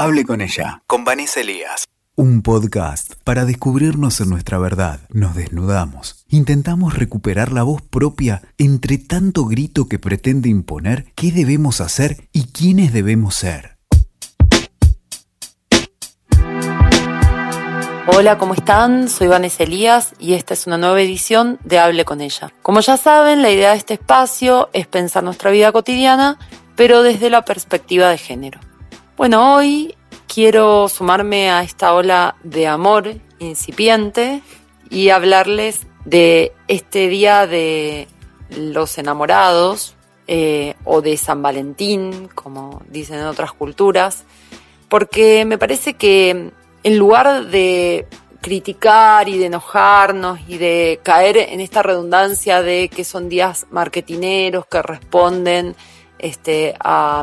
Hable con ella, con Vanessa Elías. Un podcast para descubrirnos en nuestra verdad. Nos desnudamos. Intentamos recuperar la voz propia entre tanto grito que pretende imponer qué debemos hacer y quiénes debemos ser. Hola, ¿cómo están? Soy Vanessa Elías y esta es una nueva edición de Hable con ella. Como ya saben, la idea de este espacio es pensar nuestra vida cotidiana, pero desde la perspectiva de género. Bueno, hoy quiero sumarme a esta ola de amor incipiente y hablarles de este día de los enamorados eh, o de San Valentín, como dicen en otras culturas, porque me parece que en lugar de criticar y de enojarnos y de caer en esta redundancia de que son días marketineros que responden este, a,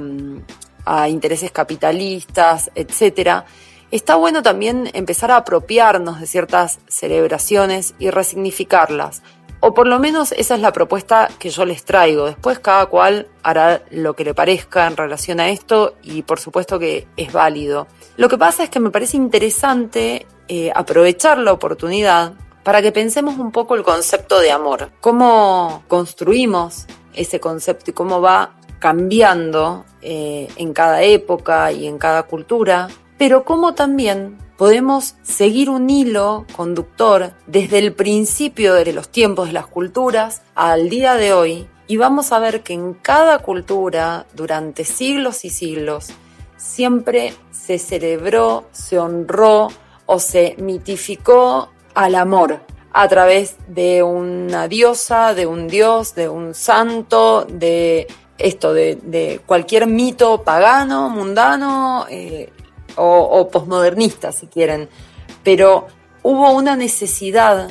a intereses capitalistas, etcétera, está bueno también empezar a apropiarnos de ciertas celebraciones y resignificarlas. O por lo menos esa es la propuesta que yo les traigo. Después cada cual hará lo que le parezca en relación a esto y por supuesto que es válido. Lo que pasa es que me parece interesante eh, aprovechar la oportunidad para que pensemos un poco el concepto de amor, cómo construimos ese concepto y cómo va cambiando eh, en cada época y en cada cultura, pero cómo también podemos seguir un hilo conductor desde el principio de los tiempos de las culturas al día de hoy y vamos a ver que en cada cultura durante siglos y siglos siempre se celebró, se honró o se mitificó al amor a través de una diosa, de un dios, de un santo, de esto, de, cualquier mito pagano, mundano eh, o, o posmodernista, si quieren. Pero hubo una necesidad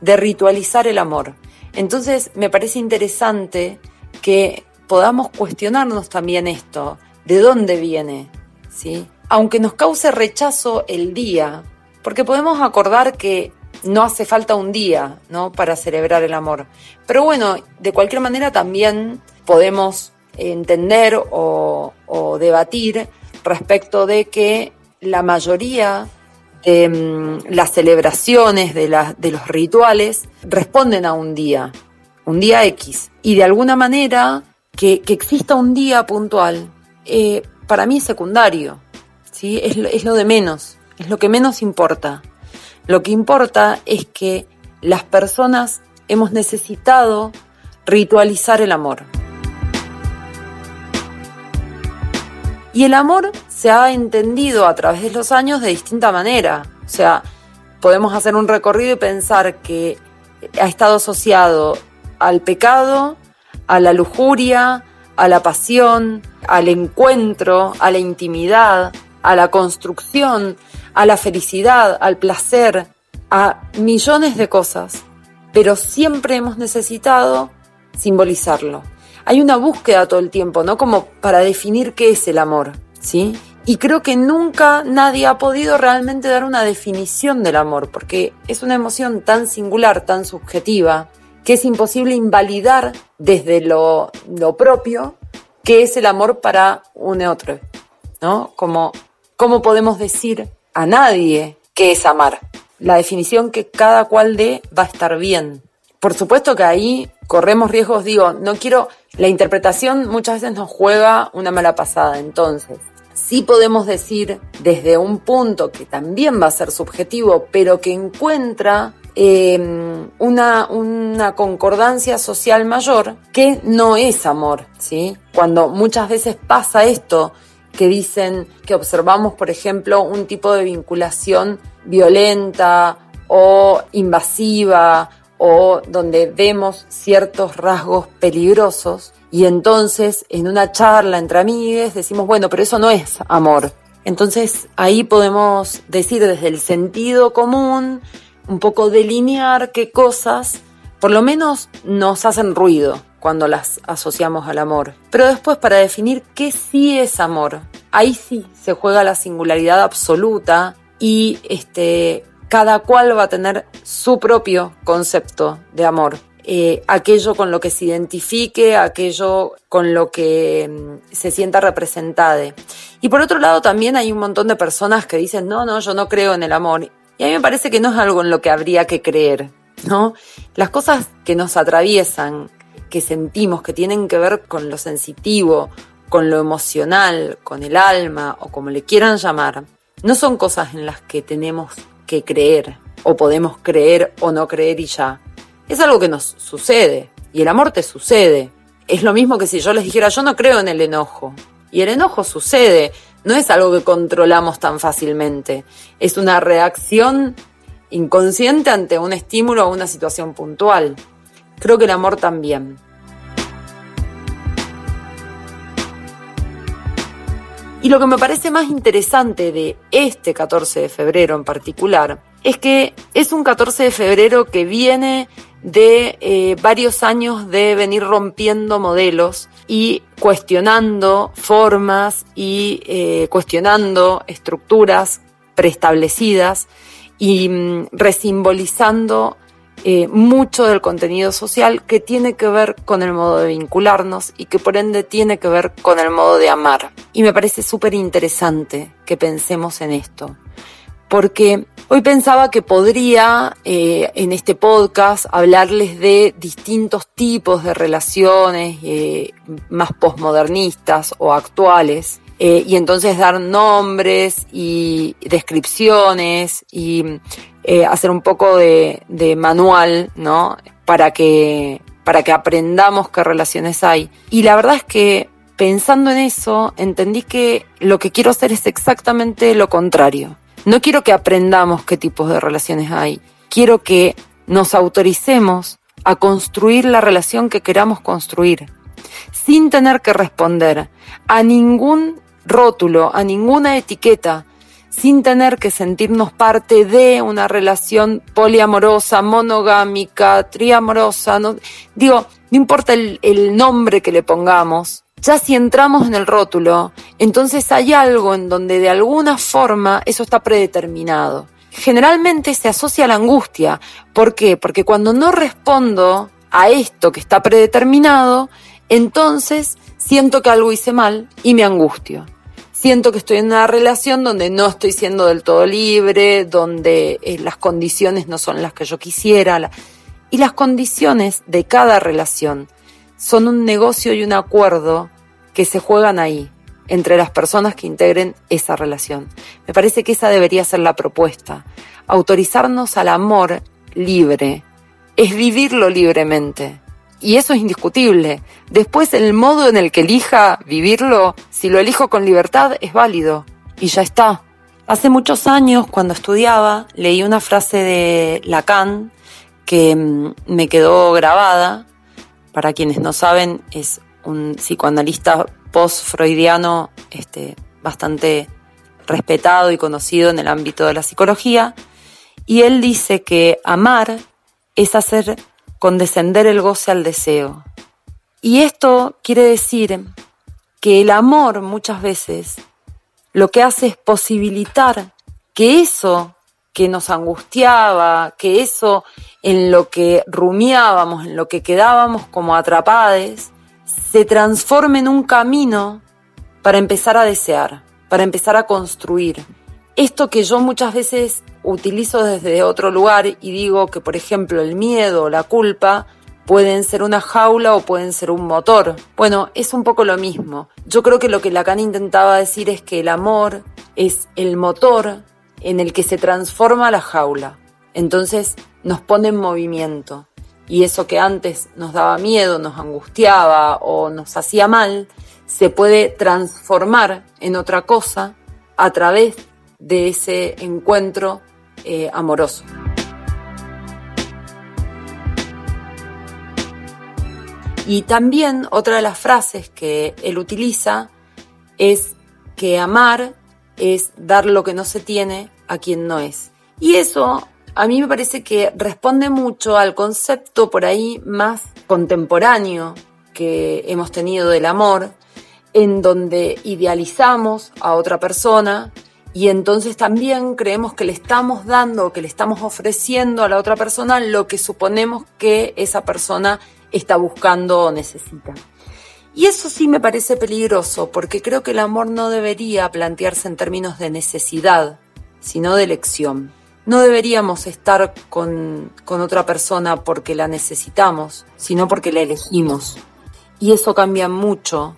de ritualizar el amor. Entonces me parece interesante que podamos cuestionarnos también esto, de dónde viene, ¿sí? Aunque nos cause rechazo el día, porque podemos acordar que no hace falta un día, ¿no? Para celebrar el amor. Pero bueno, de cualquier manera también podemos entender o, debatir respecto de que la mayoría de mm, las celebraciones, de, de los rituales, responden a un día, un día X. Y de alguna manera, que, que exista un día puntual eh, para mí es secundario, ¿sí? Es, es lo de menos, es lo que menos importa. Lo que importa es que las personas hemos necesitado ritualizar el amor. Y el amor se ha entendido a través de los años de distinta manera. O sea, podemos hacer un recorrido y pensar que ha estado asociado al pecado, a la lujuria, a la pasión, al encuentro, a la intimidad, a la construcción, a la felicidad, al placer, a millones de cosas, pero siempre hemos necesitado simbolizarlo. Hay una búsqueda todo el tiempo, ¿no? Como para definir qué es el amor, ¿sí? Y creo que nunca nadie ha podido realmente dar una definición del amor, porque es una emoción tan singular, tan subjetiva, que es imposible invalidar desde lo, propio qué es el amor para un otro, ¿no? Como, ¿cómo podemos decir a nadie qué es amar? La definición que cada cual dé va a estar bien. Por supuesto que ahí corremos riesgos, digo, no quiero, la interpretación muchas veces nos juega una mala pasada, entonces, sí podemos decir desde un punto que también va a ser subjetivo, pero que encuentra Em, una, una concordancia social mayor que no es amor, ¿sí? Cuando muchas veces pasa esto, que dicen que observamos, por ejemplo, un tipo de vinculación violenta o invasiva o donde vemos ciertos rasgos peligrosos y entonces en una charla entre amigues decimos, bueno, pero eso no es amor. Entonces ahí podemos decir desde el sentido común un poco delinear qué cosas por lo menos nos hacen ruido cuando las asociamos al amor. Pero después para definir qué sí es amor, ahí sí se juega la singularidad absoluta y este cada cual va a tener su propio concepto de amor. eh, aquello con lo que se identifique, aquello con lo que mm, se sienta representada. Y por otro lado también hay un montón de personas que dicen, no, no, yo no creo en el amor. Y a mí me parece que no es algo en lo que habría que creer, ¿no? Las cosas que nos atraviesan, que sentimos, que tienen que ver con lo sensitivo, con lo emocional, con el alma o como le quieran llamar, no son cosas en las que tenemos que creer o podemos creer o no creer y ya. Es algo que nos sucede y el amor te sucede. Es lo mismo que si yo les dijera yo no creo en el enojo. Y el enojo sucede, no es algo que controlamos tan fácilmente. Es una reacción inconsciente ante un estímulo o una situación puntual. Creo que el amor también. Y lo que me parece más interesante de este 14 de febrero en particular es que es un 14 de febrero que viene de eh, varios años de venir rompiendo modelos y cuestionando formas y eh, cuestionando estructuras preestablecidas y mm, resimbolizando eh, mucho del contenido social que tiene que ver con el modo de vincularnos y que por ende tiene que ver con el modo de amar. Y me parece súper interesante que pensemos en esto, porque hoy pensaba que podría eh, en este podcast hablarles de distintos tipos de relaciones eh, más posmodernistas o actuales. y entonces dar nombres y descripciones y eh, hacer un poco de, manual, ¿no? Para que, para que aprendamos qué relaciones hay. Y la verdad es que pensando en eso, entendí que lo que quiero hacer es exactamente lo contrario. No quiero que aprendamos qué tipos de relaciones hay. Quiero que nos autoricemos a construir la relación que queramos construir, sin tener que responder a ningún rótulo, a ninguna etiqueta, sin tener que sentirnos parte de una relación poliamorosa, monogámica, triamorosa. No, digo, no importa el, el nombre que le pongamos, ya si entramos en el rótulo, entonces hay algo en donde de alguna forma eso está predeterminado. Generalmente se asocia a la angustia. ¿Por qué? Porque cuando no respondo a esto que está predeterminado, entonces siento que algo hice mal y me angustio siento que estoy en una relación donde no estoy siendo del todo libre, donde eh, las condiciones no son las que yo quisiera. y las condiciones de cada relación son un negocio y un acuerdo que se juegan ahí, entre las personas que integren esa relación. Me parece que esa debería ser la propuesta. Autorizarnos al amor libre es vivirlo libremente y eso es indiscutible. Después el modo en el que elija vivirlo, si lo elijo con libertad, es válido. Y ya está. Hace muchos años, cuando estudiaba, leí una frase de Lacan que mm, me quedó grabada. Para quienes no saben, es un psicoanalista post-freudiano este, bastante respetado y conocido en el ámbito de la psicología. Y él dice que amar es hacer condescender el goce al deseo. Y esto quiere decir que el amor muchas veces lo que hace es posibilitar que eso que nos angustiaba, que eso en lo que rumiábamos, en lo que quedábamos como atrapades, se transforme en un camino para empezar a desear, para empezar a construir. Esto que yo muchas veces utilizo desde otro lugar y digo que, por ejemplo, el miedo o la culpa pueden ser una jaula o pueden ser un motor. Bueno, es un poco lo mismo. Yo creo que lo que Lacan intentaba decir es que el amor es el motor en el que se transforma la jaula. Entonces nos pone en movimiento. Y eso que antes nos daba miedo, nos angustiaba o nos hacía mal, se puede transformar en otra cosa a través de ese encuentro eh, amoroso. Y también otra de las frases que él utiliza es que amar es dar lo que no se tiene a quien no es. Y eso a mí me parece que responde mucho al concepto por ahí más contemporáneo que hemos tenido del amor, en donde idealizamos a otra persona y entonces también creemos que le estamos dando, que le estamos ofreciendo a la otra persona lo que suponemos que esa persona está buscando o necesita. Y eso sí me parece peligroso, porque creo que el amor no debería plantearse en términos de necesidad, sino de elección. No deberíamos estar con, con otra persona porque la necesitamos, sino porque la elegimos. Y eso cambia mucho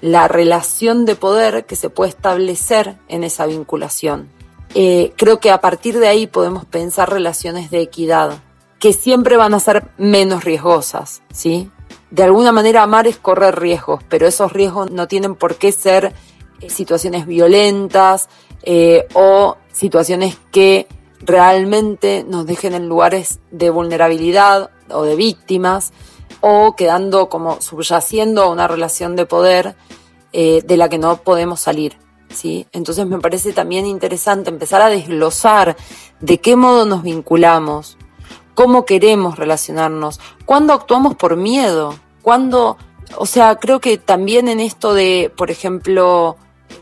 la relación de poder que se puede establecer en esa vinculación. Eh, creo que a partir de ahí podemos pensar relaciones de equidad, que siempre van a ser menos riesgosas, ¿sí? De alguna manera amar es correr riesgos, pero esos riesgos no tienen por qué ser eh, situaciones violentas eh, o situaciones que realmente nos dejen en lugares de vulnerabilidad o de víctimas o quedando como subyaciendo a una relación de poder eh, de la que no podemos salir. ¿sí? Entonces me parece también interesante empezar a desglosar de qué modo nos vinculamos, cómo queremos relacionarnos, cuándo actuamos por miedo, cuándo, o sea, creo que también en esto de, por ejemplo,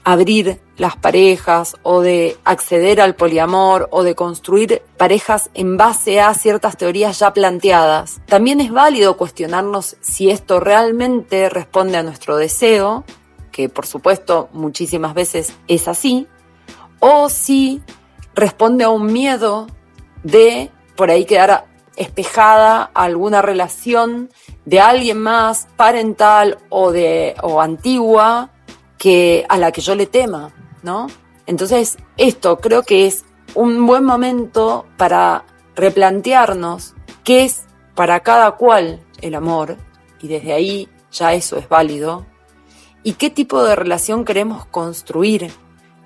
abrir las parejas o de acceder al poliamor o de construir parejas en base a ciertas teorías ya planteadas. También es válido cuestionarnos si esto realmente responde a nuestro deseo, que por supuesto muchísimas veces es así, o si responde a un miedo de por ahí quedar espejada alguna relación de alguien más parental o de o antigua que a la que yo le tema, ¿no? Entonces, esto creo que es un buen momento para replantearnos qué es para cada cual el amor, y desde ahí ya eso es válido, y qué tipo de relación queremos construir,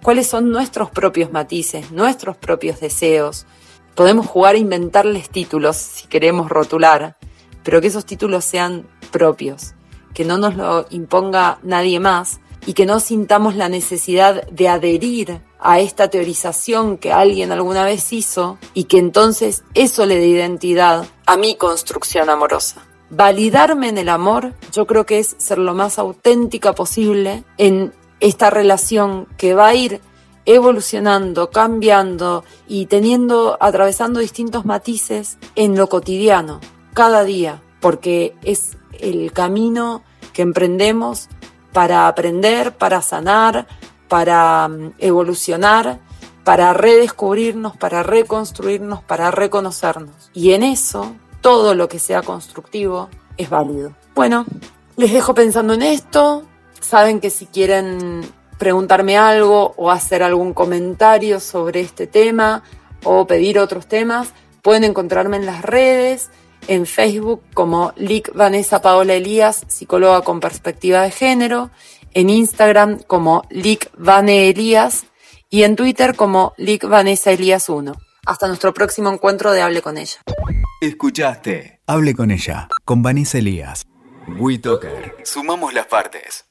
cuáles son nuestros propios matices, nuestros propios deseos. Podemos jugar a inventarles títulos si queremos rotular, pero que esos títulos sean propios, que no nos lo imponga nadie más y que no sintamos la necesidad de adherir a esta teorización que alguien alguna vez hizo y que entonces eso le dé identidad a mi construcción amorosa. Validarme en el amor, yo creo que es ser lo más auténtica posible en esta relación que va a ir evolucionando, cambiando y teniendo, atravesando distintos matices en lo cotidiano, cada día, porque es el camino que emprendemos para aprender, para sanar, para mm, evolucionar, para redescubrirnos, para reconstruirnos, para reconocernos. Y en eso, todo lo que sea constructivo es válido. Bueno, les dejo pensando en esto. Saben que si quieren preguntarme algo o hacer algún comentario sobre este tema o pedir otros temas, pueden encontrarme en las redes en Facebook como Lic Vanessa Paola Elías, psicóloga con perspectiva de género, en Instagram como Lic Vane Elías y en Twitter como Lic Vanessa Elías 1. Hasta nuestro próximo encuentro de Hable con ella. Escuchaste Hable con ella, con Vanessa Elías. WeToker. Sumamos las partes.